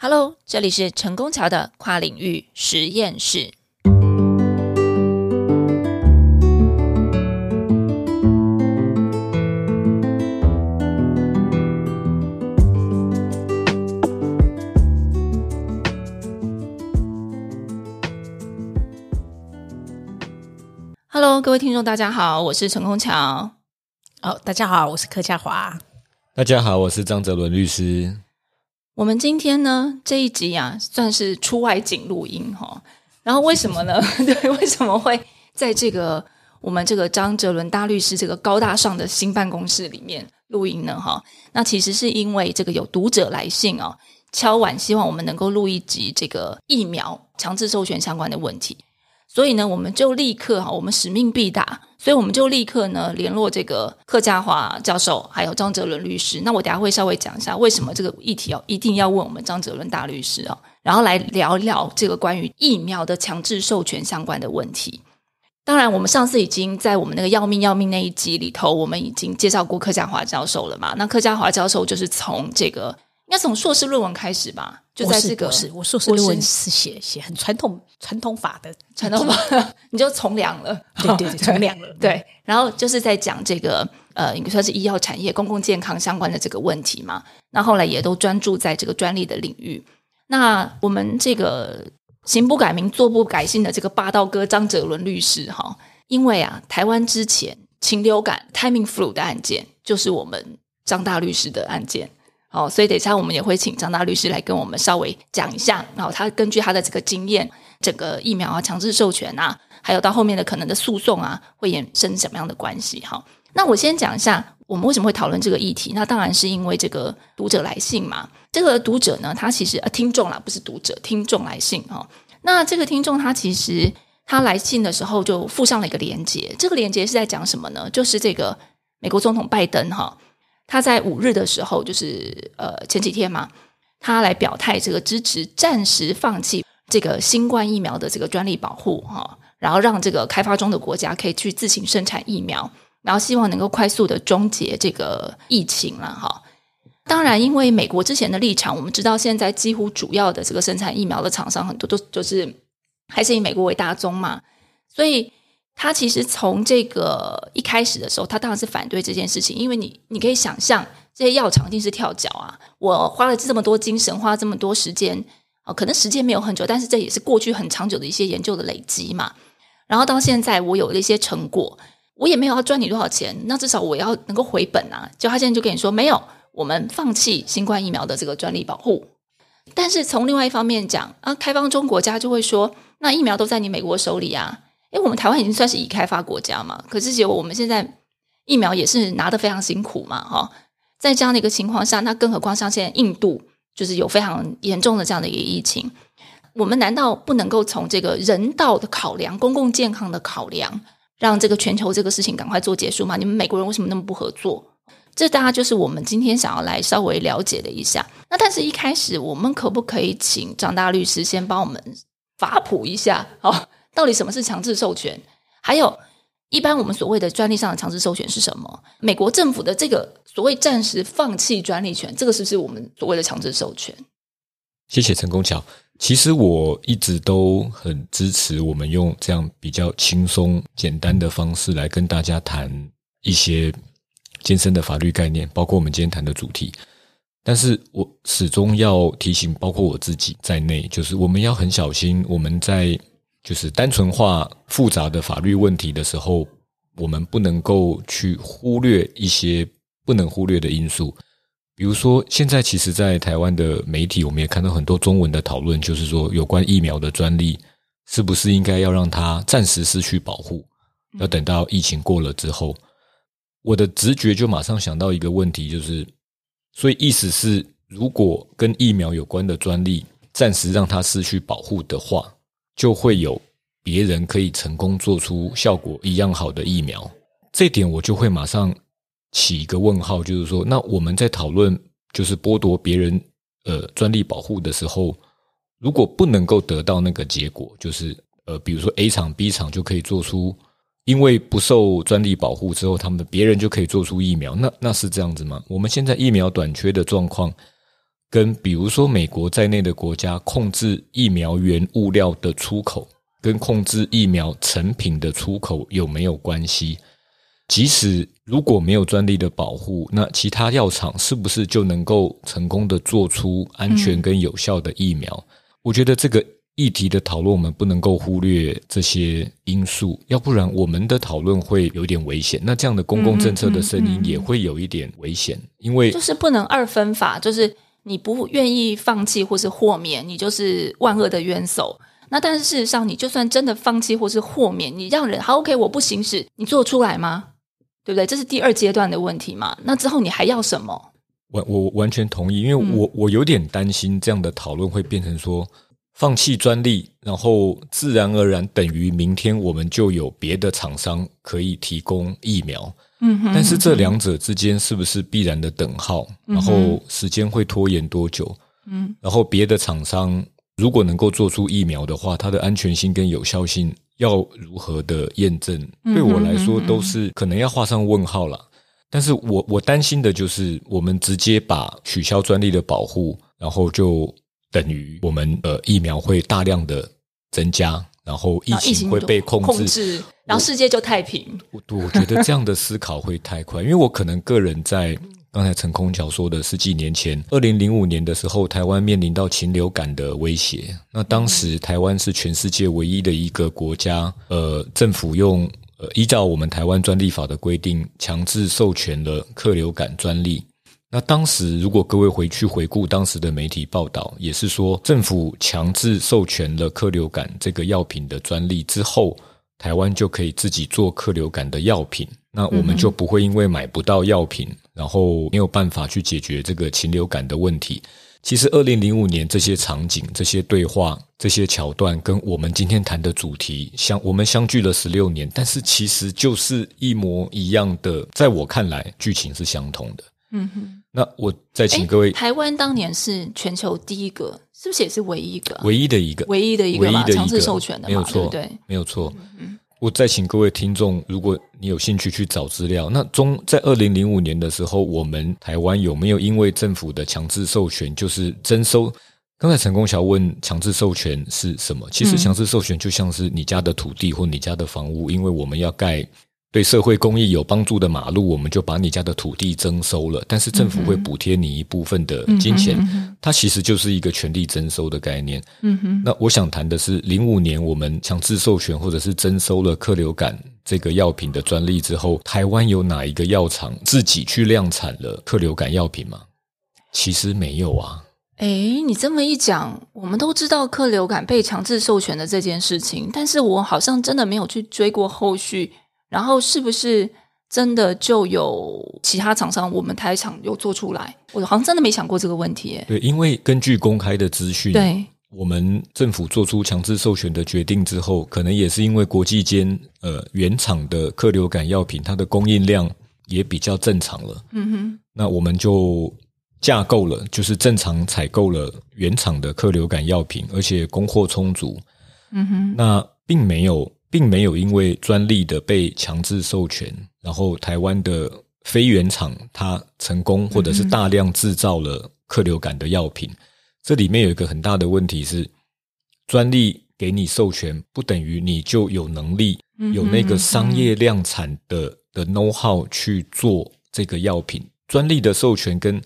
Hello，这里是成功桥的跨领域实验室。Hello，各位听众，大家好，我是陈功桥。哦，大家好，我是柯佳华。大家好，我是张泽伦律师。我们今天呢这一集啊，算是出外景录音哈。然后为什么呢？对，为什么会在这个我们这个张哲伦大律师这个高大上的新办公室里面录音呢？哈，那其实是因为这个有读者来信哦，敲碗希望我们能够录一集这个疫苗强制授权相关的问题。所以呢，我们就立刻哈，我们使命必达，所以我们就立刻呢联络这个客家华教授，还有张哲伦律师。那我等下会稍微讲一下为什么这个议题要一定要问我们张哲伦大律师啊，然后来聊聊这个关于疫苗的强制授权相关的问题。当然，我们上次已经在我们那个要命要命那一集里头，我们已经介绍过客家华教授了嘛？那客家华教授就是从这个。应该从硕士论文开始吧，就在这个是我硕士论文是写写很传统传统法的 传统法，你就从良了，对对对，从良了，对。然后就是在讲这个呃，应该算是医药产业、公共健康相关的这个问题嘛。那后来也都专注在这个专利的领域。那我们这个行不改名、坐不改姓的这个霸道哥张哲伦律师哈，因为啊，台湾之前禽流感 timing flu 的案件，就是我们张大律师的案件。哦，所以等一下我们也会请张大律师来跟我们稍微讲一下，然后他根据他的这个经验，整个疫苗啊强制授权啊，还有到后面的可能的诉讼啊，会衍生什么样的关系？哈，那我先讲一下我们为什么会讨论这个议题。那当然是因为这个读者来信嘛。这个读者呢，他其实呃听众啦，不是读者，听众来信哈。那这个听众他其实他来信的时候就附上了一个连接，这个连接是在讲什么呢？就是这个美国总统拜登哈。他在五日的时候，就是呃前几天嘛，他来表态，这个支持暂时放弃这个新冠疫苗的这个专利保护哈，然后让这个开发中的国家可以去自行生产疫苗，然后希望能够快速的终结这个疫情了哈。当然，因为美国之前的立场，我们知道现在几乎主要的这个生产疫苗的厂商很多都就是还是以美国为大宗嘛，所以。他其实从这个一开始的时候，他当然是反对这件事情，因为你你可以想象，这些药厂一定是跳脚啊！我花了这么多精神，花了这么多时间，哦，可能时间没有很久，但是这也是过去很长久的一些研究的累积嘛。然后到现在，我有了一些成果，我也没有要赚你多少钱，那至少我要能够回本啊！就他现在就跟你说，没有，我们放弃新冠疫苗的这个专利保护。但是从另外一方面讲啊，开放中国家就会说，那疫苗都在你美国手里啊。哎，我们台湾已经算是已开发国家嘛，可是结果我们现在疫苗也是拿的非常辛苦嘛，哈，在这样的一个情况下，那更何况像现在印度就是有非常严重的这样的一个疫情，我们难道不能够从这个人道的考量、公共健康的考量，让这个全球这个事情赶快做结束吗？你们美国人为什么那么不合作？这大家就是我们今天想要来稍微了解的一下。那但是一开始，我们可不可以请张大律师先帮我们法普一下？好。到底什么是强制授权？还有，一般我们所谓的专利上的强制授权是什么？美国政府的这个所谓暂时放弃专利权，这个是不是我们所谓的强制授权？谢谢陈功桥。其实我一直都很支持我们用这样比较轻松简单的方式来跟大家谈一些艰深的法律概念，包括我们今天谈的主题。但是我始终要提醒，包括我自己在内，就是我们要很小心，我们在。就是单纯化复杂的法律问题的时候，我们不能够去忽略一些不能忽略的因素。比如说，现在其实，在台湾的媒体，我们也看到很多中文的讨论，就是说有关疫苗的专利，是不是应该要让它暂时失去保护，要等到疫情过了之后？我的直觉就马上想到一个问题，就是，所以意思是，如果跟疫苗有关的专利暂时让它失去保护的话。就会有别人可以成功做出效果一样好的疫苗，这点我就会马上起一个问号，就是说，那我们在讨论就是剥夺别人呃专利保护的时候，如果不能够得到那个结果，就是呃，比如说 A 厂、B 厂就可以做出，因为不受专利保护之后，他们别人就可以做出疫苗，那那是这样子吗？我们现在疫苗短缺的状况，跟比如说美国在内的国家控制疫苗原物料的出口，跟控制疫苗成品的出口有没有关系？即使如果没有专利的保护，那其他药厂是不是就能够成功的做出安全跟有效的疫苗？我觉得这个议题的讨论，我们不能够忽略这些因素，要不然我们的讨论会有点危险。那这样的公共政策的声音也会有一点危险，因为就是不能二分法，就是你不愿意放弃或是豁免，你就是万恶的冤首。那但是事实上，你就算真的放弃或是豁免，你让人好 OK，我不行使，你做出来吗？对不对？这是第二阶段的问题嘛？那之后你还要什么？我我完全同意，因为我我有点担心这样的讨论会变成说放弃专利，然后自然而然等于明天我们就有别的厂商可以提供疫苗。嗯，但是这两者之间是不是必然的等号？然后时间会拖延多久？嗯，然后别的厂商如果能够做出疫苗的话，它的安全性跟有效性。要如何的验证，对我来说都是可能要画上问号了。但是我我担心的就是，我们直接把取消专利的保护，然后就等于我们呃疫苗会大量的增加，然后疫情会被控制，然后世界就太平。我我觉得这样的思考会太快，因为我可能个人在。刚才陈空桥说的十几年前，二零零五年的时候，台湾面临到禽流感的威胁。那当时台湾是全世界唯一的一个国家，呃，政府用呃依照我们台湾专利法的规定，强制授权了克流感专利。那当时如果各位回去回顾当时的媒体报道，也是说政府强制授权了克流感这个药品的专利之后，台湾就可以自己做克流感的药品。那我们就不会因为买不到药品。然后没有办法去解决这个禽流感的问题。其实，二零零五年这些场景、这些对话、这些桥段，跟我们今天谈的主题相，我们相距了十六年，但是其实就是一模一样的。在我看来，剧情是相同的。嗯哼。那我再请各位，台湾当年是全球第一个，是不是也是唯一一个？唯一的一个，唯一的一个嘛，强制授权的，没有错，对，没有错。嗯。我再请各位听众，如果你有兴趣去找资料，那中在二零零五年的时候，我们台湾有没有因为政府的强制授权，就是征收？刚才陈功桥问强制授权是什么？其实强制授权就像是你家的土地或你家的房屋，因为我们要盖。对社会公益有帮助的马路，我们就把你家的土地征收了，但是政府会补贴你一部分的金钱，它其实就是一个权力征收的概念。嗯哼，那我想谈的是，零五年我们强制授权或者是征收了克流感这个药品的专利之后，台湾有哪一个药厂自己去量产了克流感药品吗？其实没有啊。哎，你这么一讲，我们都知道克流感被强制授权的这件事情，但是我好像真的没有去追过后续。然后是不是真的就有其他厂商？我们台厂有做出来？我好像真的没想过这个问题。对，因为根据公开的资讯，对，我们政府做出强制授权的决定之后，可能也是因为国际间呃原厂的克流感药品，它的供应量也比较正常了。嗯哼，那我们就架构了，就是正常采购了原厂的克流感药品，而且供货充足。嗯哼，那并没有。并没有因为专利的被强制授权，然后台湾的非原厂它成功或者是大量制造了克流感的药品。这里面有一个很大的问题是，专利给你授权，不等于你就有能力有那个商业量产的的 know how 去做这个药品。专利的授权跟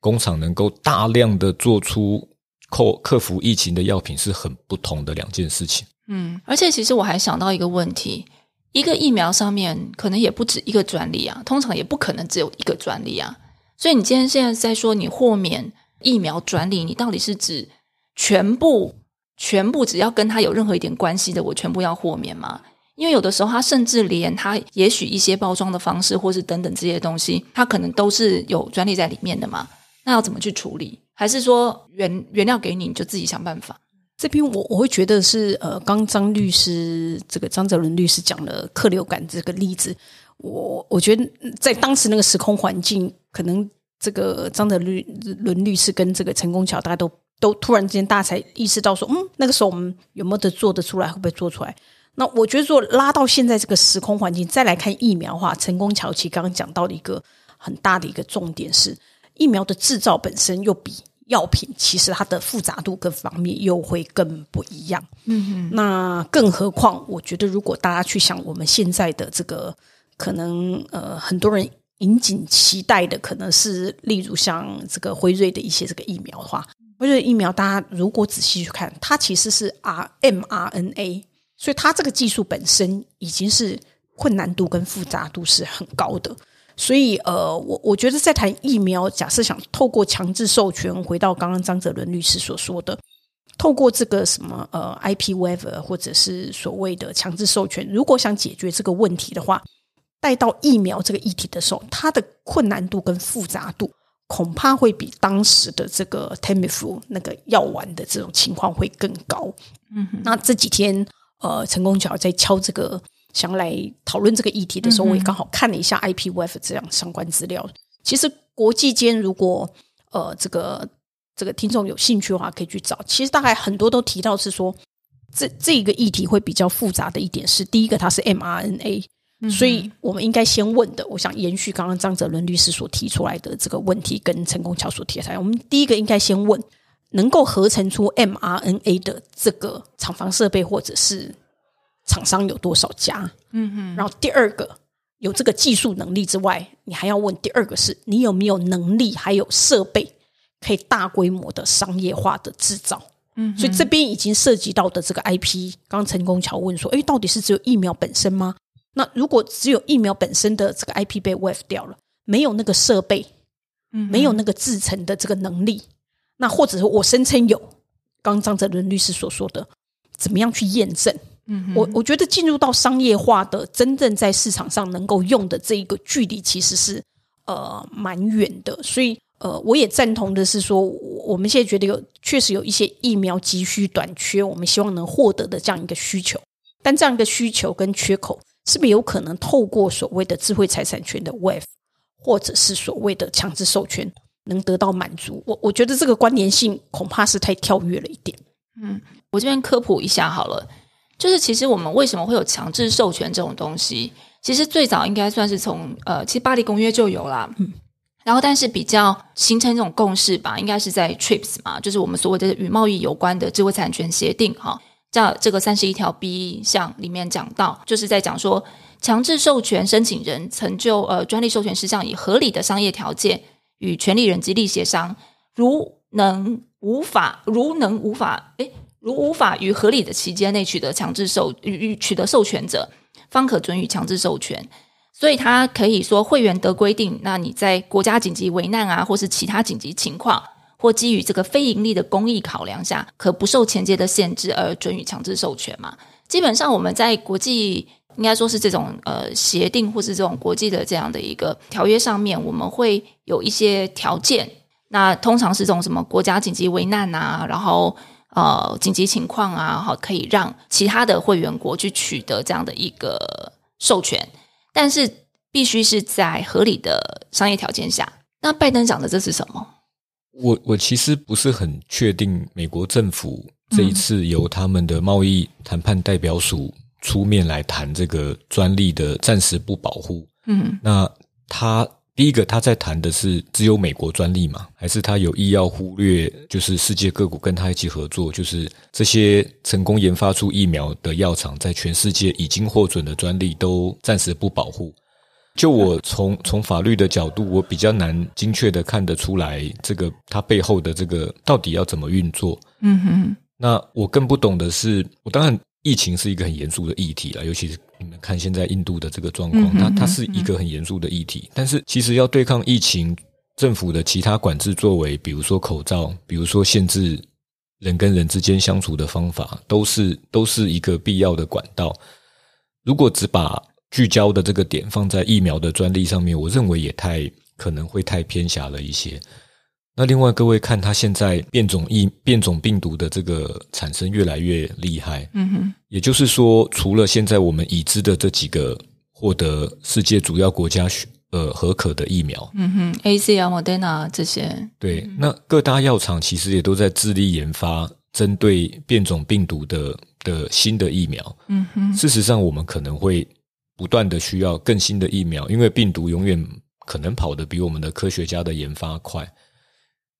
工厂能够大量的做出克克服疫情的药品是很不同的两件事情。嗯，而且其实我还想到一个问题，一个疫苗上面可能也不止一个专利啊，通常也不可能只有一个专利啊。所以你今天现在在说你豁免疫苗专利，你到底是指全部全部只要跟它有任何一点关系的，我全部要豁免吗？因为有的时候它甚至连它也许一些包装的方式，或是等等这些东西，它可能都是有专利在里面的嘛。那要怎么去处理？还是说原原料给你，你就自己想办法？这边我我会觉得是呃，刚张律师这个张泽伦律师讲了客流感这个例子，我我觉得在当时那个时空环境，可能这个张泽律伦律师跟这个陈功桥，大家都都突然之间大家才意识到说，嗯，那个时候我们有没有得做得出来，会不会做出来？那我觉得说拉到现在这个时空环境再来看疫苗的话，陈功桥其实刚刚讲到的一个很大的一个重点是，疫苗的制造本身又比药品，其实它的复杂度各方面又会更不一样。嗯哼，那更何况，我觉得如果大家去想我们现在的这个，可能呃，很多人引颈期待的，可能是例如像这个辉瑞的一些这个疫苗的话，辉瑞疫苗，大家如果仔细去看，它其实是 R mRNA，所以它这个技术本身已经是困难度跟复杂度是很高的。所以，呃，我我觉得在谈疫苗，假设想透过强制授权，回到刚刚张哲伦律师所说的，透过这个什么呃 IP waiver 或者是所谓的强制授权，如果想解决这个问题的话，带到疫苗这个议题的时候，它的困难度跟复杂度恐怕会比当时的这个 Tamiflu 那个药丸的这种情况会更高。嗯，那这几天，呃，陈功桥在敲这个。想来讨论这个议题的时候，我也刚好看了一下 IPF 这样相关资料。其实国际间如果呃这个这个听众有兴趣的话，可以去找。其实大概很多都提到是说，这这个议题会比较复杂的一点是，第一个它是 mRNA，所以我们应该先问的，我想延续刚刚张泽伦律师所提出来的这个问题，跟陈功桥所提出来，我们第一个应该先问，能够合成出 mRNA 的这个厂房设备或者是。厂商有多少家？嗯哼。然后第二个有这个技术能力之外，你还要问第二个是你有没有能力，还有设备可以大规模的商业化的制造。嗯，所以这边已经涉及到的这个 IP，刚陈功桥问说，哎，到底是只有疫苗本身吗？那如果只有疫苗本身的这个 IP 被 wave 掉了，没有那个设备，嗯，没有那个制成的这个能力，那或者是我声称有，刚张泽伦律师所说的，怎么样去验证？嗯，我我觉得进入到商业化的真正在市场上能够用的这一个距离，其实是呃蛮远的。所以呃，我也赞同的是说，我们现在觉得有确实有一些疫苗急需短缺，我们希望能获得的这样一个需求。但这样一个需求跟缺口，是不是有可能透过所谓的智慧财产权的 wave，或者是所谓的强制授权，能得到满足？我我觉得这个关联性恐怕是太跳跃了一点。嗯，我这边科普一下好了。就是其实我们为什么会有强制授权这种东西？其实最早应该算是从呃，其实巴黎公约就有啦。嗯，然后但是比较形成这种共识吧，应该是在 TRIPS 嘛，就是我们所谓的与贸易有关的智慧产权协定哈，在这个三十一条 B 项里面讲到，就是在讲说强制授权申请人成就呃专利授权事项以合理的商业条件与权利人激励协商，如能无法如能无法诶。如无法于合理的期间内取得强制授与取得授权者，方可准予强制授权。所以，他可以说会员得规定，那你在国家紧急危难啊，或是其他紧急情况，或基于这个非盈利的公益考量下，可不受前阶的限制而准予强制授权嘛？基本上，我们在国际应该说是这种呃协定或是这种国际的这样的一个条约上面，我们会有一些条件。那通常是这种什么国家紧急危难啊，然后。呃，紧急情况啊，好，可以让其他的会员国去取得这样的一个授权，但是必须是在合理的商业条件下。那拜登讲的这是什么？我我其实不是很确定，美国政府这一次由他们的贸易谈判代表署出面来谈这个专利的暂时不保护。嗯，那他。第一个，他在谈的是只有美国专利嘛？还是他有意要忽略，就是世界各国跟他一起合作，就是这些成功研发出疫苗的药厂，在全世界已经获准的专利都暂时不保护。就我从从法律的角度，我比较难精确的看得出来，这个它背后的这个到底要怎么运作？嗯哼。那我更不懂的是，我当然。疫情是一个很严肃的议题了，尤其是看现在印度的这个状况，它它是一个很严肃的议题。但是，其实要对抗疫情，政府的其他管制作为，比如说口罩，比如说限制人跟人之间相处的方法，都是都是一个必要的管道。如果只把聚焦的这个点放在疫苗的专利上面，我认为也太可能会太偏狭了一些。那另外，各位看，它现在变种疫变种病毒的这个产生越来越厉害。嗯哼，也就是说，除了现在我们已知的这几个获得世界主要国家呃合可的疫苗，嗯哼，A C 啊、莫德纳这些，对，那各大药厂其实也都在致力研发针对变种病毒的的新的疫苗。嗯哼，事实上，我们可能会不断的需要更新的疫苗，因为病毒永远可能跑得比我们的科学家的研发快。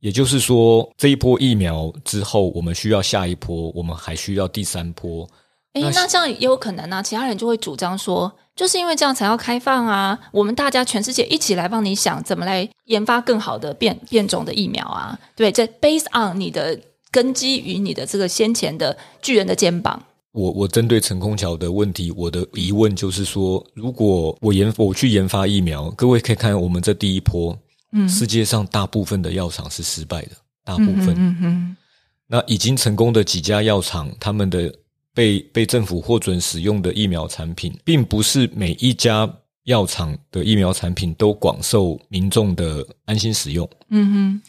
也就是说，这一波疫苗之后，我们需要下一波，我们还需要第三波。哎，那这样也有可能啊。其他人就会主张说，就是因为这样才要开放啊。我们大家全世界一起来帮你想怎么来研发更好的变变种的疫苗啊。对，这 based on 你的根基与你的这个先前的巨人的肩膀。我我针对陈空桥的问题，我的疑问就是说，如果我研我去研发疫苗，各位可以看我们这第一波，嗯，世界上大部分的药厂是失败的，大部分，嗯哼，那已经成功的几家药厂，他们的被被政府获准使用的疫苗产品，并不是每一家药厂的疫苗产品都广受民众的安心使用，嗯哼，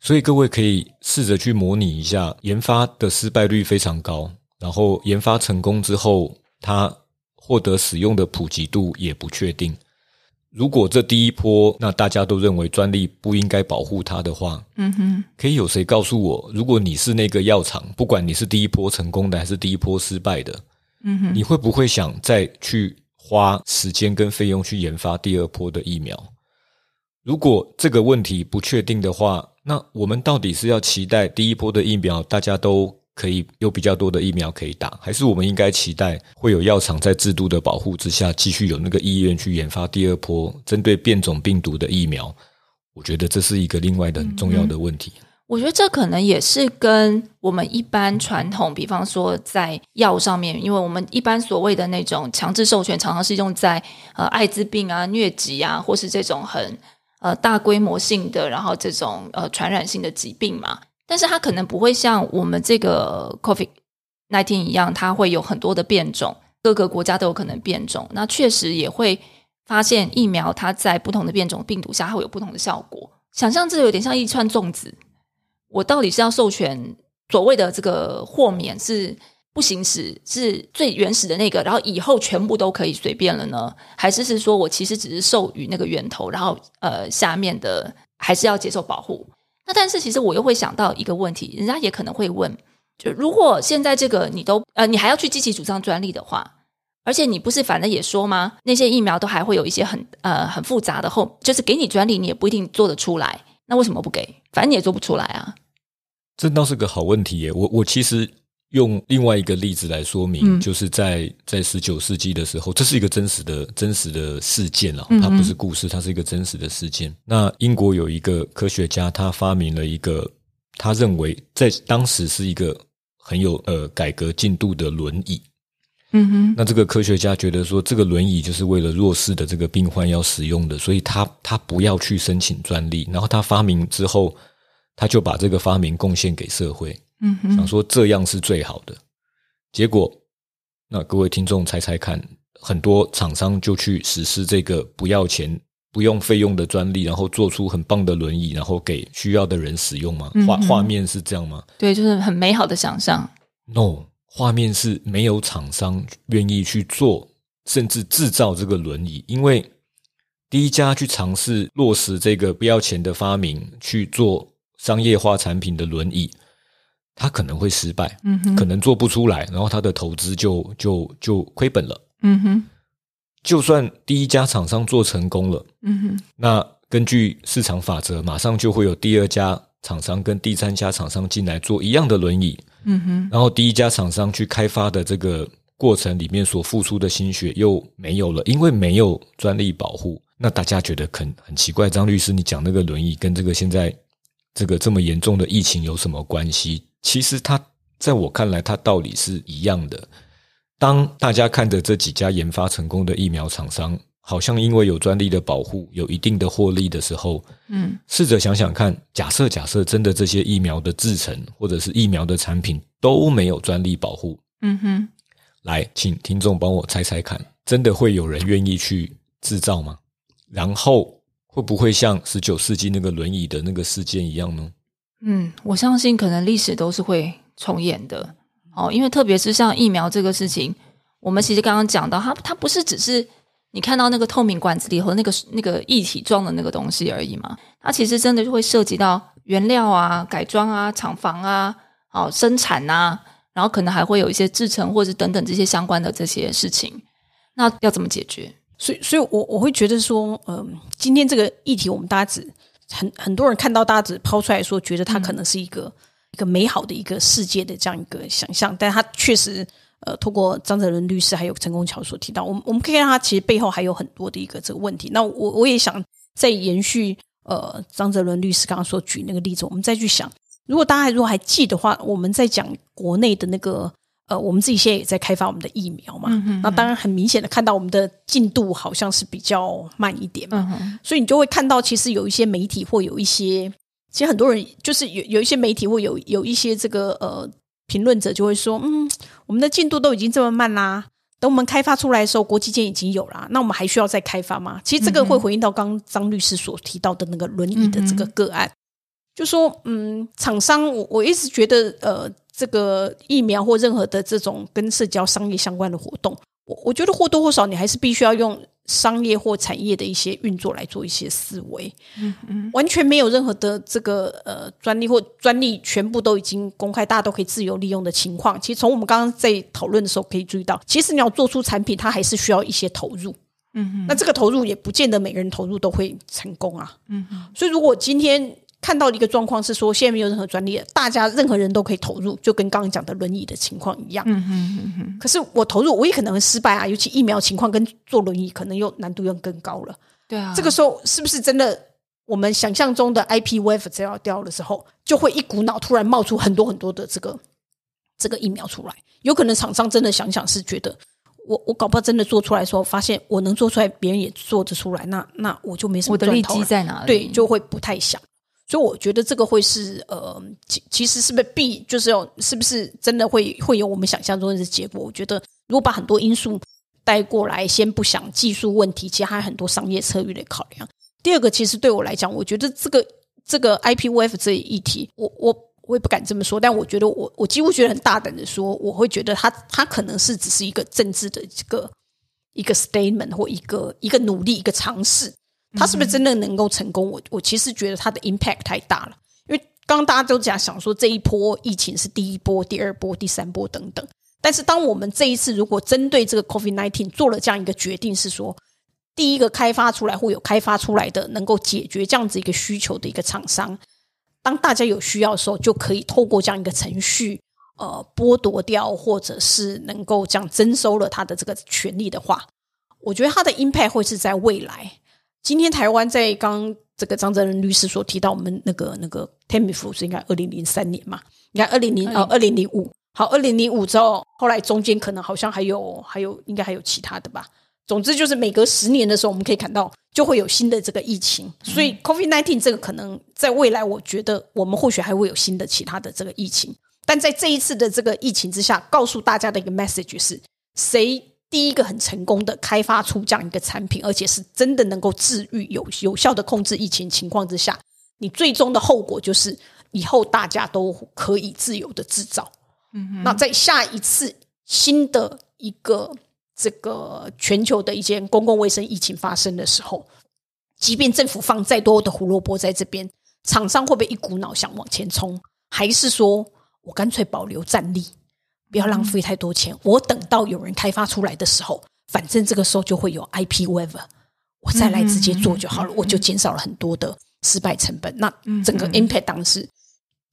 所以各位可以试着去模拟一下，研发的失败率非常高。然后研发成功之后，它获得使用的普及度也不确定。如果这第一波，那大家都认为专利不应该保护它的话，嗯哼，可以有谁告诉我，如果你是那个药厂，不管你是第一波成功的还是第一波失败的，嗯哼，你会不会想再去花时间跟费用去研发第二波的疫苗？如果这个问题不确定的话，那我们到底是要期待第一波的疫苗大家都？可以有比较多的疫苗可以打，还是我们应该期待会有药厂在制度的保护之下，继续有那个意愿去研发第二波针对变种病毒的疫苗？我觉得这是一个另外的很重要的问题。我觉得这可能也是跟我们一般传统，比方说在药上面，因为我们一般所谓的那种强制授权，常常是用在呃艾滋病啊、疟疾啊，或是这种很呃大规模性的，然后这种呃传染性的疾病嘛。但是它可能不会像我们这个 COVID nineteen 一样，它会有很多的变种，各个国家都有可能变种。那确实也会发现疫苗它在不同的变种病毒下，它会有不同的效果。想象这有点像一串粽子，我到底是要授权所谓的这个豁免是不行使，是最原始的那个，然后以后全部都可以随便了呢？还是是说我其实只是授予那个源头，然后呃下面的还是要接受保护？但是其实我又会想到一个问题，人家也可能会问，就如果现在这个你都呃你还要去积极主张专利的话，而且你不是反正也说吗？那些疫苗都还会有一些很呃很复杂的后，就是给你专利你也不一定做得出来，那为什么不给？反正你也做不出来啊。这倒是个好问题耶。我我其实。用另外一个例子来说明，就是在在十九世纪的时候，这是一个真实的真实的事件了，它不是故事，它是一个真实的事件。那英国有一个科学家，他发明了一个他认为在当时是一个很有呃改革进度的轮椅。嗯哼，那这个科学家觉得说，这个轮椅就是为了弱势的这个病患要使用的，所以他他不要去申请专利，然后他发明之后，他就把这个发明贡献给社会。嗯，想说这样是最好的，结果那各位听众猜猜看，很多厂商就去实施这个不要钱、不用费用的专利，然后做出很棒的轮椅，然后给需要的人使用吗？画画面是这样吗？对，就是很美好的想象。No，画面是没有厂商愿意去做，甚至制造这个轮椅，因为第一家去尝试落实这个不要钱的发明，去做商业化产品的轮椅。他可能会失败，嗯哼，可能做不出来，然后他的投资就就就亏本了，嗯哼。就算第一家厂商做成功了，嗯哼，那根据市场法则，马上就会有第二家厂商跟第三家厂商进来做一样的轮椅，嗯哼。然后第一家厂商去开发的这个过程里面所付出的心血又没有了，因为没有专利保护。那大家觉得很很奇怪，张律师，你讲那个轮椅跟这个现在这个这么严重的疫情有什么关系？其实它在我看来，它道理是一样的。当大家看着这几家研发成功的疫苗厂商，好像因为有专利的保护，有一定的获利的时候，嗯，试着想想看，假设假设真的这些疫苗的制成或者是疫苗的产品都没有专利保护，嗯哼，来，请听众帮我猜猜看，真的会有人愿意去制造吗？然后会不会像十九世纪那个轮椅的那个事件一样呢？嗯，我相信可能历史都是会重演的哦，因为特别是像疫苗这个事情，我们其实刚刚讲到，它它不是只是你看到那个透明管子里和那个那个液体状的那个东西而已嘛，它其实真的就会涉及到原料啊、改装啊、厂房啊、哦生产啊，然后可能还会有一些制成或者等等这些相关的这些事情，那要怎么解决？所以，所以我我会觉得说，嗯，今天这个议题我们大家只。很很多人看到大家只抛出来说，觉得它可能是一个、一个美好的一个世界的这样一个想象，但它确实。呃，通过张泽伦律师还有陈功桥所提到，我们我们可以看到他其实背后还有很多的一个这个问题。那我我也想再延续呃张泽伦律师刚刚所举那个例子，我们再去想，如果大家如果还记得话，我们在讲国内的那个呃，我们自己现在也在开发我们的疫苗嘛。那当然很明显的看到我们的进度好像是比较慢一点嘛，所以你就会看到其实有一些媒体或有一些，其实很多人就是有有一些媒体或有有一些这个呃。评论者就会说：“嗯，我们的进度都已经这么慢啦，等我们开发出来的时候，国际间已经有了，那我们还需要再开发吗？”其实这个会回应到刚张律师所提到的那个轮椅的这个个案，就说：“嗯，厂商，我我一直觉得，呃，这个疫苗或任何的这种跟社交商业相关的活动，我我觉得或多或少你还是必须要用。”商业或产业的一些运作来做一些思维，嗯嗯，完全没有任何的这个呃专利或专利全部都已经公开，大家都可以自由利用的情况。其实从我们刚刚在讨论的时候可以注意到，其实你要做出产品，它还是需要一些投入，嗯哼，那这个投入也不见得每个人投入都会成功啊，嗯哼，所以如果今天。看到的一个状况是说，现在没有任何专利，大家任何人都可以投入，就跟刚刚讲的轮椅的情况一样。嗯嗯嗯嗯。可是我投入，我也可能会失败啊，尤其疫苗情况跟坐轮椅可能又难度又更高了。对啊。这个时候是不是真的我们想象中的 IP wave 只要掉的时候，就会一股脑突然冒出很多很多的这个这个疫苗出来？有可能厂商真的想想是觉得，我我搞不好真的做出来的时候，发现我能做出来，别人也做得出来，那那我就没什么。我的利基在哪里？对，就会不太想。所以我觉得这个会是呃，其其实是不是必就是要是不是真的会会有我们想象中的结果？我觉得如果把很多因素带过来，先不想技术问题，其实还有很多商业策略的考量。第二个，其实对我来讲，我觉得这个这个 IPVF 这一议题，我我我也不敢这么说，但我觉得我我几乎觉得很大胆的说，我会觉得它它可能是只是一个政治的这个一个 statement 或一个一个努力一个尝试。他是不是真的能够成功？我我其实觉得他的 impact 太大了，因为刚刚大家都讲想说这一波疫情是第一波、第二波、第三波等等。但是当我们这一次如果针对这个 COVID nineteen 做了这样一个决定，是说第一个开发出来或有开发出来的能够解决这样子一个需求的一个厂商，当大家有需要的时候，就可以透过这样一个程序，呃，剥夺掉或者是能够这样征收了他的这个权利的话，我觉得他的 impact 会是在未来。今天台湾在刚这个张泽仁律师所提到，我们那个那个 t e m i f 是应该二零零三年嘛？你看二零零哦二零零五，好二零零五之后，后来中间可能好像还有还有应该还有其他的吧。总之就是每隔十年的时候，我们可以看到就会有新的这个疫情。所以 COVID nineteen 这个可能在未来，我觉得我们或许还会有新的其他的这个疫情。但在这一次的这个疫情之下，告诉大家的一个 message 是谁？第一个很成功的开发出这样一个产品，而且是真的能够治愈、有有效的控制疫情情况之下，你最终的后果就是以后大家都可以自由的制造。嗯，那在下一次新的一个这个全球的一些公共卫生疫情发生的时候，即便政府放再多的胡萝卜在这边，厂商会不会一股脑想往前冲？还是说我干脆保留战力？不要浪费太多钱，我等到有人开发出来的时候，反正这个时候就会有 IP waiver，我再来直接做就好了，我就减少了很多的失败成本。那整个 impact 当时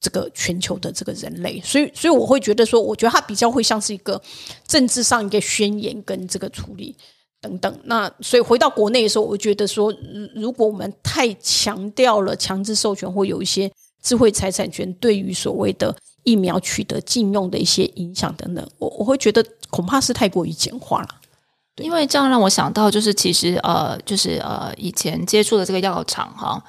这个全球的这个人类，所以所以我会觉得说，我觉得它比较会像是一个政治上一个宣言跟这个处理等等。那所以回到国内的时候，我觉得说，如果我们太强调了强制授权或有一些智慧财产权对于所谓的。疫苗取得禁用的一些影响等等，我我会觉得恐怕是太过于简化了。因为这样让我想到，就是其实呃，就是呃，以前接触的这个药厂哈，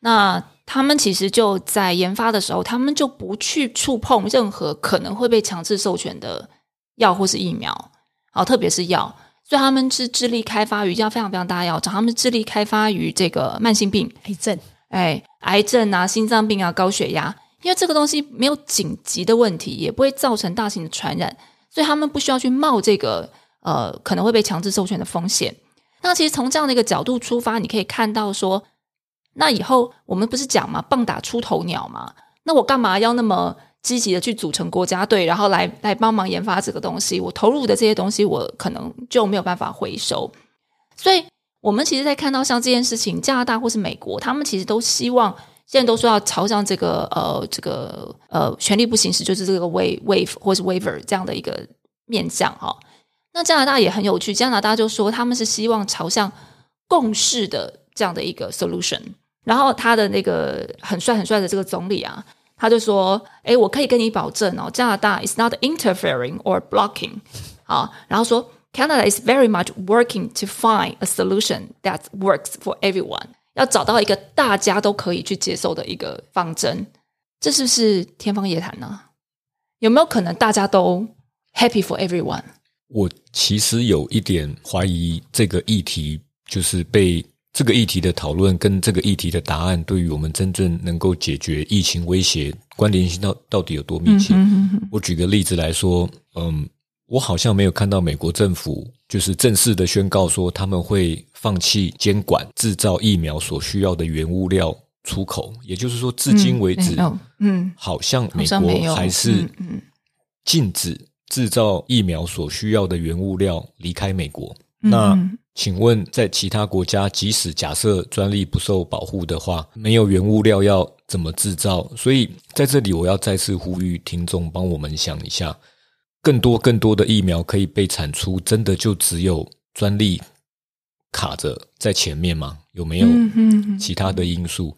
那他们其实就在研发的时候，他们就不去触碰任何可能会被强制授权的药或是疫苗，好，特别是药，所以他们是致力开发于这样非常非常大的药厂，他们致力开发于这个慢性病、癌症，哎，癌症啊、心脏病啊、高血压。因为这个东西没有紧急的问题，也不会造成大型的传染，所以他们不需要去冒这个呃可能会被强制授权的风险。那其实从这样的一个角度出发，你可以看到说，那以后我们不是讲嘛，棒打出头鸟嘛？那我干嘛要那么积极的去组成国家队，然后来来帮忙研发这个东西？我投入的这些东西，我可能就没有办法回收。所以我们其实，在看到像这件事情，加拿大或是美国，他们其实都希望现在都说要朝向这个呃这个呃权力不行使，就是这个 wave wave 或是 waiver 这样的一个面向哈。那加拿大也很有趣，加拿大就说他们是希望朝向共识的这样的一个 solution。然后他的那个很帅很帅的这个总理啊，他就说：“哎，我可以跟你保证哦，加拿大 is not interfering or blocking。”好，然后说。Canada is very much working to find a solution that works for everyone。要找到一个大家都可以去接受的一个方针，这是不是天方夜谭呢？有没有可能大家都 happy for everyone？我其实有一点怀疑这个议题，就是被这个议题的讨论跟这个议题的答案，对于我们真正能够解决疫情威胁关联性到到底有多密切？我举个例子来说，嗯。我好像没有看到美国政府就是正式的宣告说他们会放弃监管制造疫苗所需要的原物料出口，也就是说，至今为止，嗯，好像美国还是禁止制造疫苗所需要的原物料离开美国。那请问，在其他国家，即使假设专利不受保护的话，没有原物料要怎么制造？所以在这里，我要再次呼吁听众帮我们想一下。更多更多的疫苗可以被产出，真的就只有专利卡着在前面吗？有没有其他的因素？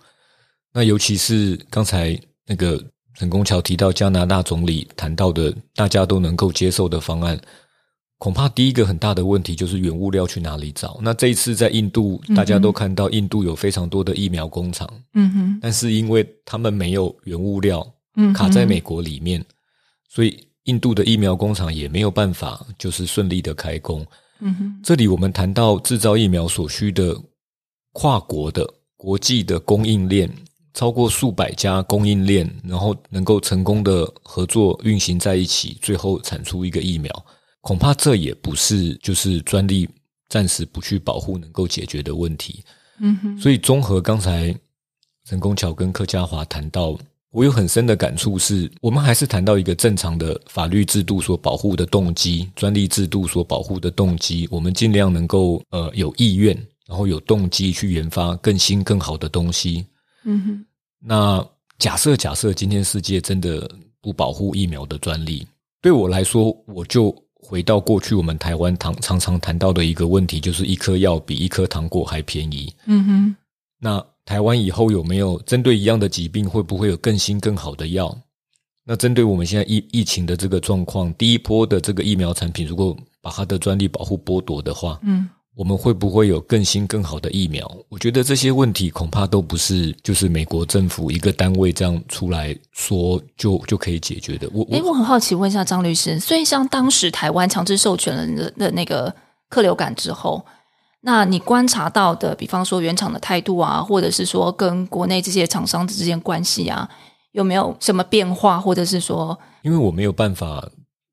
那尤其是刚才那个陈功桥提到加拿大总理谈到的，大家都能够接受的方案，恐怕第一个很大的问题就是原物料去哪里找。那这一次在印度，大家都看到印度有非常多的疫苗工厂，嗯哼，但是因为他们没有原物料，嗯，卡在美国里面，所以。印度的疫苗工厂也没有办法，就是顺利的开工。嗯哼，这里我们谈到制造疫苗所需的跨国的国际的供应链，超过数百家供应链，然后能够成功的合作运行在一起，最后产出一个疫苗，恐怕这也不是就是专利暂时不去保护能够解决的问题。嗯哼，所以综合刚才陈功桥跟客家华谈到。我有很深的感触，是我们还是谈到一个正常的法律制度所保护的动机，专利制度所保护的动机，我们尽量能够呃有意愿，然后有动机去研发更新更好的东西。嗯哼。那假设假设今天世界真的不保护疫苗的专利，对我来说，我就回到过去我们台湾常常常谈到的一个问题，就是一颗药比一颗糖果还便宜。嗯哼。那。台湾以后有没有针对一样的疾病，会不会有更新更好的药？那针对我们现在疫疫情的这个状况，第一波的这个疫苗产品，如果把它的专利保护剥夺的话，嗯，我们会不会有更新更好的疫苗？我觉得这些问题恐怕都不是就是美国政府一个单位这样出来说就就可以解决的。我哎，我很好奇问一下张律师，所以像当时台湾强制授权了的的那个客流感之后。那你观察到的，比方说原厂的态度啊，或者是说跟国内这些厂商之间关系啊，有没有什么变化，或者是说，因为我没有办法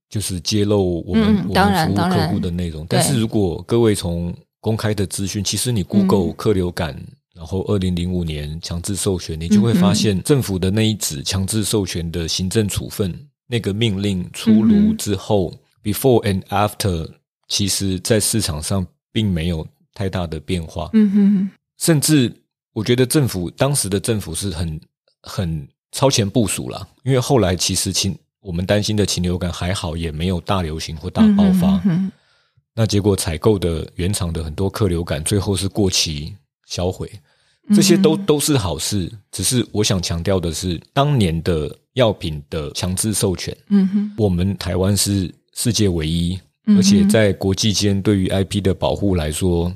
就是揭露我们我们服务客户的内容，但是如果各位从公开的资讯，其实你 Google 客流感，然后二零零五年强制授权，你就会发现政府的那一纸强制授权的行政处分那个命令出炉之后，before and after，其实在市场上并没有。太大的变化，嗯哼，甚至我觉得政府当时的政府是很很超前部署了，因为后来其实禽我们担心的禽流感还好，也没有大流行或大爆发。那结果采购的原厂的很多客流感最后是过期销毁，这些都都是好事。只是我想强调的是，当年的药品的强制授权，嗯哼，我们台湾是世界唯一，而且在国际间对于 IP 的保护来说。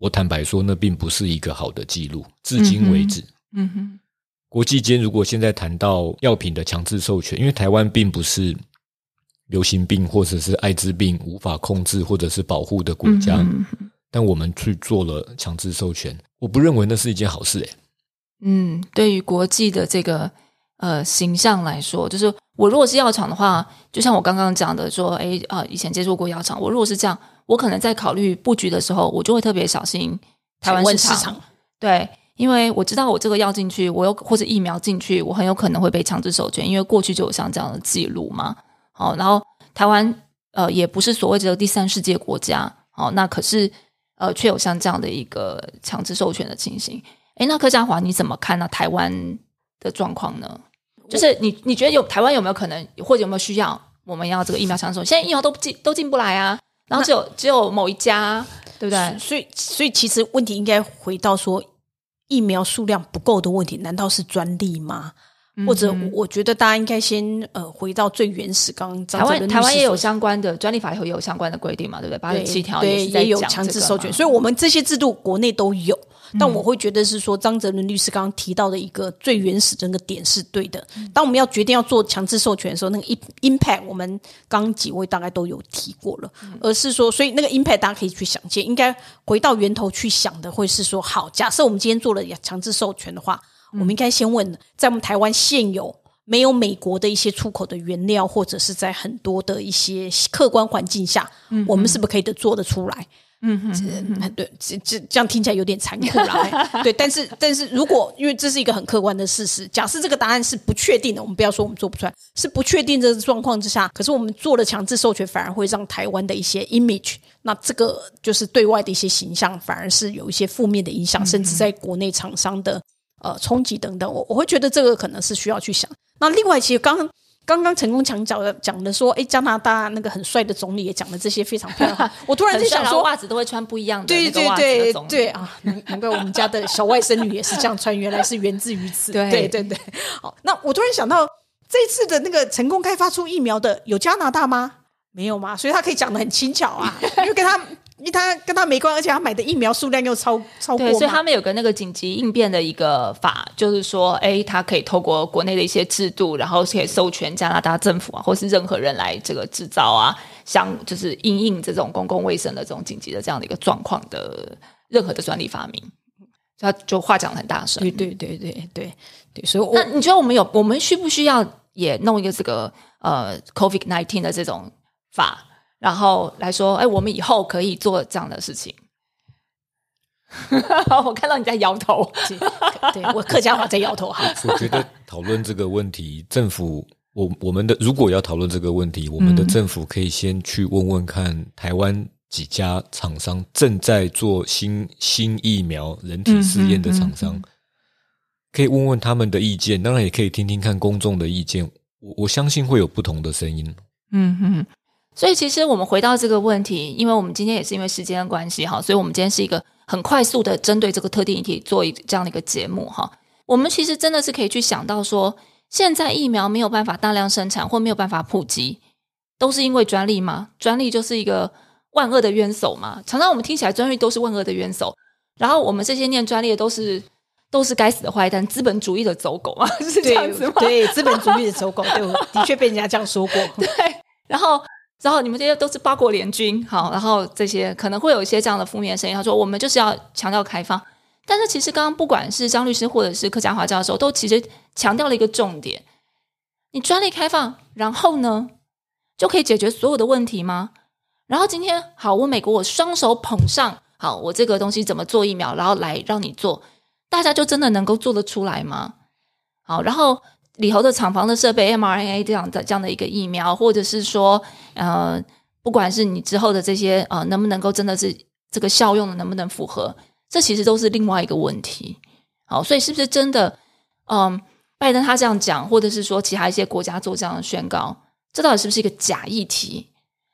我坦白说，那并不是一个好的记录。至今为止，嗯哼，国际间如果现在谈到药品的强制授权，因为台湾并不是流行病或者是艾滋病无法控制或者是保护的国家，但我们去做了强制授权，我不认为那是一件好事。诶，嗯，对于国际的这个呃形象来说，就是我如果是药厂的话，就像我刚刚讲的说，哎啊，以前接触过药厂，我如果是这样。我可能在考虑布局的时候，我就会特别小心台湾市场。对，因为我知道我这个药进去，我有或者疫苗进去，我很有可能会被强制授权，因为过去就有像这样的记录嘛。好，然后台湾呃也不是所谓的第三世界国家，好，那可是呃，却有像这样的一个强制授权的情形。诶，那柯家华你怎么看呢？台湾的状况呢？就是你你觉得有台湾有没有可能，或者有没有需要我们要这个疫苗抢手？现在疫苗都进都进不来啊，然后只有只有某一家，对不对？所以所以其实问题应该回到说疫苗数量不够的问题，难道是专利吗？或者我觉得大家应该先呃回到最原始，刚台湾台湾也有相关的专利法，也有相关的规定嘛，对不对？八十七条也也有强制授权，所以我们这些制度国内都有。但我会觉得是说，张泽伦律师刚刚提到的一个最原始的那个点是对的。当我们要决定要做强制授权的时候，那个 impact 我们刚几位大概都有提过了，而是说，所以那个 impact 大家可以去想见，应该回到源头去想的，会是说，好，假设我们今天做了强制授权的话，我们应该先问，在我们台湾现有没有美国的一些出口的原料，或者是在很多的一些客观环境下，我们是不是可以的做得出来？嗯哼，对，这这这样听起来有点残酷啦。对，但是但是如果因为这是一个很客观的事实，假设这个答案是不确定的，我们不要说我们做不出来，是不确定这个状况之下，可是我们做了强制授权，反而会让台湾的一些 image，那这个就是对外的一些形象，反而是有一些负面的影响，甚至在国内厂商的呃冲击等等，我我会觉得这个可能是需要去想。那另外，其实刚刚。刚刚成功讲讲的讲的说，哎，加拿大那个很帅的总理也讲了这些非常漂亮。我突然就想说，袜子都会穿不一样的。对对对对啊，难怪我们家的小外甥女也是这样穿，原来是源自于此。对对对对。好，那我突然想到，这次的那个成功开发出疫苗的有加拿大吗？没有吗？所以他可以讲的很轻巧啊，因为跟他。因为他跟他没关，而且他买的疫苗数量又超超过，所以他们有个那个紧急应变的一个法，就是说，哎，他可以透过国内的一些制度，然后可以授权加拿大政府啊，或是任何人来这个制造啊，像就是应应这种公共卫生的这种紧急的这样的一个状况的任何的专利发明，他就话讲很大声，对对对对对。对，所以那你觉得我们有我们需不需要也弄一个这个呃 COVID nineteen 的这种法？然后来说，哎，我们以后可以做这样的事情。我看到你在摇头，对我客家话在摇头。哈，我觉得讨论这个问题，政府，我我们的如果要讨论这个问题，我们的政府可以先去问问看，台湾几家厂商正在做新新疫苗人体试验的厂商，可以问问他们的意见，当然也可以听听看公众的意见。我我相信会有不同的声音。嗯哼。所以，其实我们回到这个问题，因为我们今天也是因为时间的关系哈，所以我们今天是一个很快速的针对这个特定议题做一这样的一个节目哈。我们其实真的是可以去想到说，现在疫苗没有办法大量生产或没有办法普及，都是因为专利吗？专利就是一个万恶的冤手嘛。常常我们听起来专利都是万恶的冤手，然后我们这些念专利的都是都是该死的坏蛋，资本主义的走狗嘛，是这样子吗？对，资本主义的走狗，对，的确被人家这样说过。对，然后。然后你们这些都是八国联军，好，然后这些可能会有一些这样的负面声音。他说，我们就是要强调开放，但是其实刚刚不管是张律师或者是柯家华教授，都其实强调了一个重点：你专利开放，然后呢就可以解决所有的问题吗？然后今天好，我美国我双手捧上，好，我这个东西怎么做疫苗，然后来让你做，大家就真的能够做得出来吗？好，然后。里头的厂房的设备，mRNA 这样的这样的一个疫苗，或者是说，呃，不管是你之后的这些，呃，能不能够真的是这个效用，能不能符合，这其实都是另外一个问题。好，所以是不是真的，嗯，拜登他这样讲，或者是说其他一些国家做这样的宣告，这到底是不是一个假议题，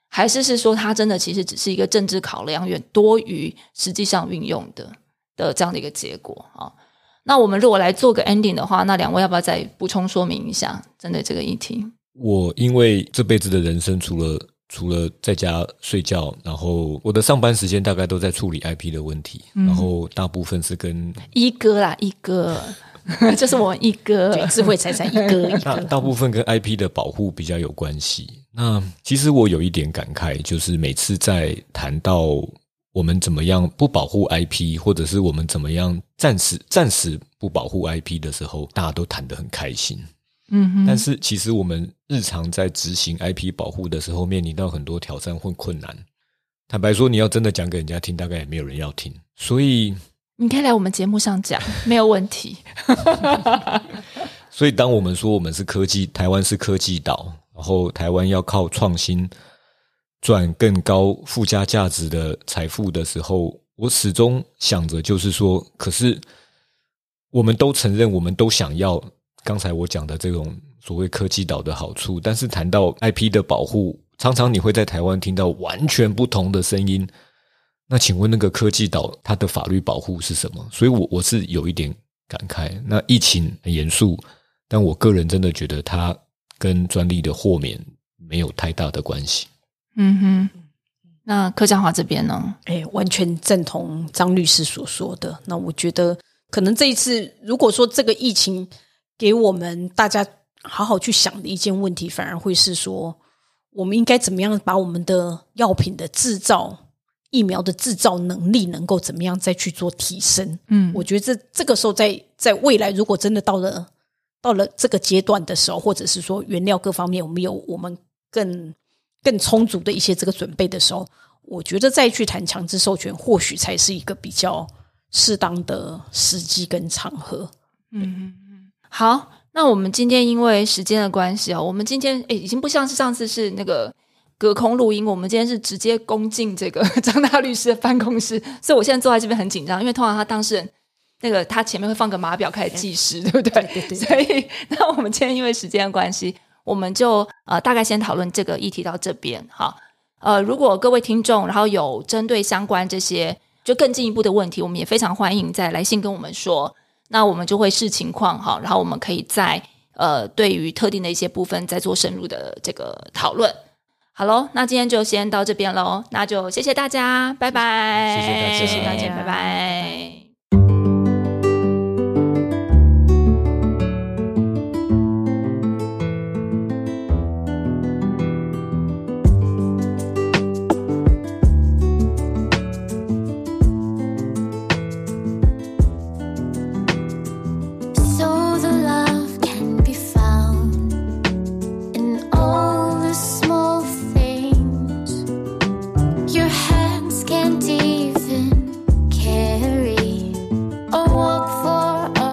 还是是说他真的其实只是一个政治考量远多于实际上运用的的这样的一个结果啊？那我们如果来做个 ending 的话，那两位要不要再补充说明一下针对这个议题？我因为这辈子的人生，除了除了在家睡觉，然后我的上班时间大概都在处理 IP 的问题，然后大部分是跟一哥啦，一哥，就是我一哥智慧财产一哥，大大部分跟 IP 的保护比较有关系。那其实我有一点感慨，就是每次在谈到。我们怎么样不保护 IP，或者是我们怎么样暂时暂时不保护 IP 的时候，大家都谈得很开心。嗯哼，但是其实我们日常在执行 IP 保护的时候，面临到很多挑战或困难。坦白说，你要真的讲给人家听，大概也没有人要听。所以你可以来我们节目上讲，没有问题。所以，当我们说我们是科技，台湾是科技岛，然后台湾要靠创新。赚更高附加价值的财富的时候，我始终想着，就是说，可是我们都承认，我们都想要刚才我讲的这种所谓科技岛的好处，但是谈到 IP 的保护，常常你会在台湾听到完全不同的声音。那请问，那个科技岛它的法律保护是什么？所以，我我是有一点感慨。那疫情很严肃，但我个人真的觉得它跟专利的豁免没有太大的关系。嗯哼，那柯家华这边呢？哎，完全赞同张律师所说的。那我觉得，可能这一次，如果说这个疫情给我们大家好好去想的一件问题，反而会是说，我们应该怎么样把我们的药品的制造。疫苗的制造能力能够怎么样再去做提升？嗯，我觉得这这个时候在在未来，如果真的到了到了这个阶段的时候，或者是说原料各方面我们有我们更更充足的一些这个准备的时候，我觉得再去谈强制授权，或许才是一个比较适当的时机跟场合。嗯嗯嗯。好，那我们今天因为时间的关系啊，我们今天诶已经不像是上次是那个。隔空录音，我们今天是直接攻进这个 张大律师的办公室，所以我现在坐在这边很紧张，因为通常他当事人那个他前面会放个码表开始计时，对不对？对对。所以，那我们今天因为时间的关系，我们就呃大概先讨论这个议题到这边。哈，呃，如果各位听众然后有针对相关这些就更进一步的问题，我们也非常欢迎再来信跟我们说，那我们就会视情况哈，然后我们可以在呃对于特定的一些部分再做深入的这个讨论。好喽，那今天就先到这边喽，那就谢谢大家，拜拜，谢谢大家，谢谢大家，拜拜。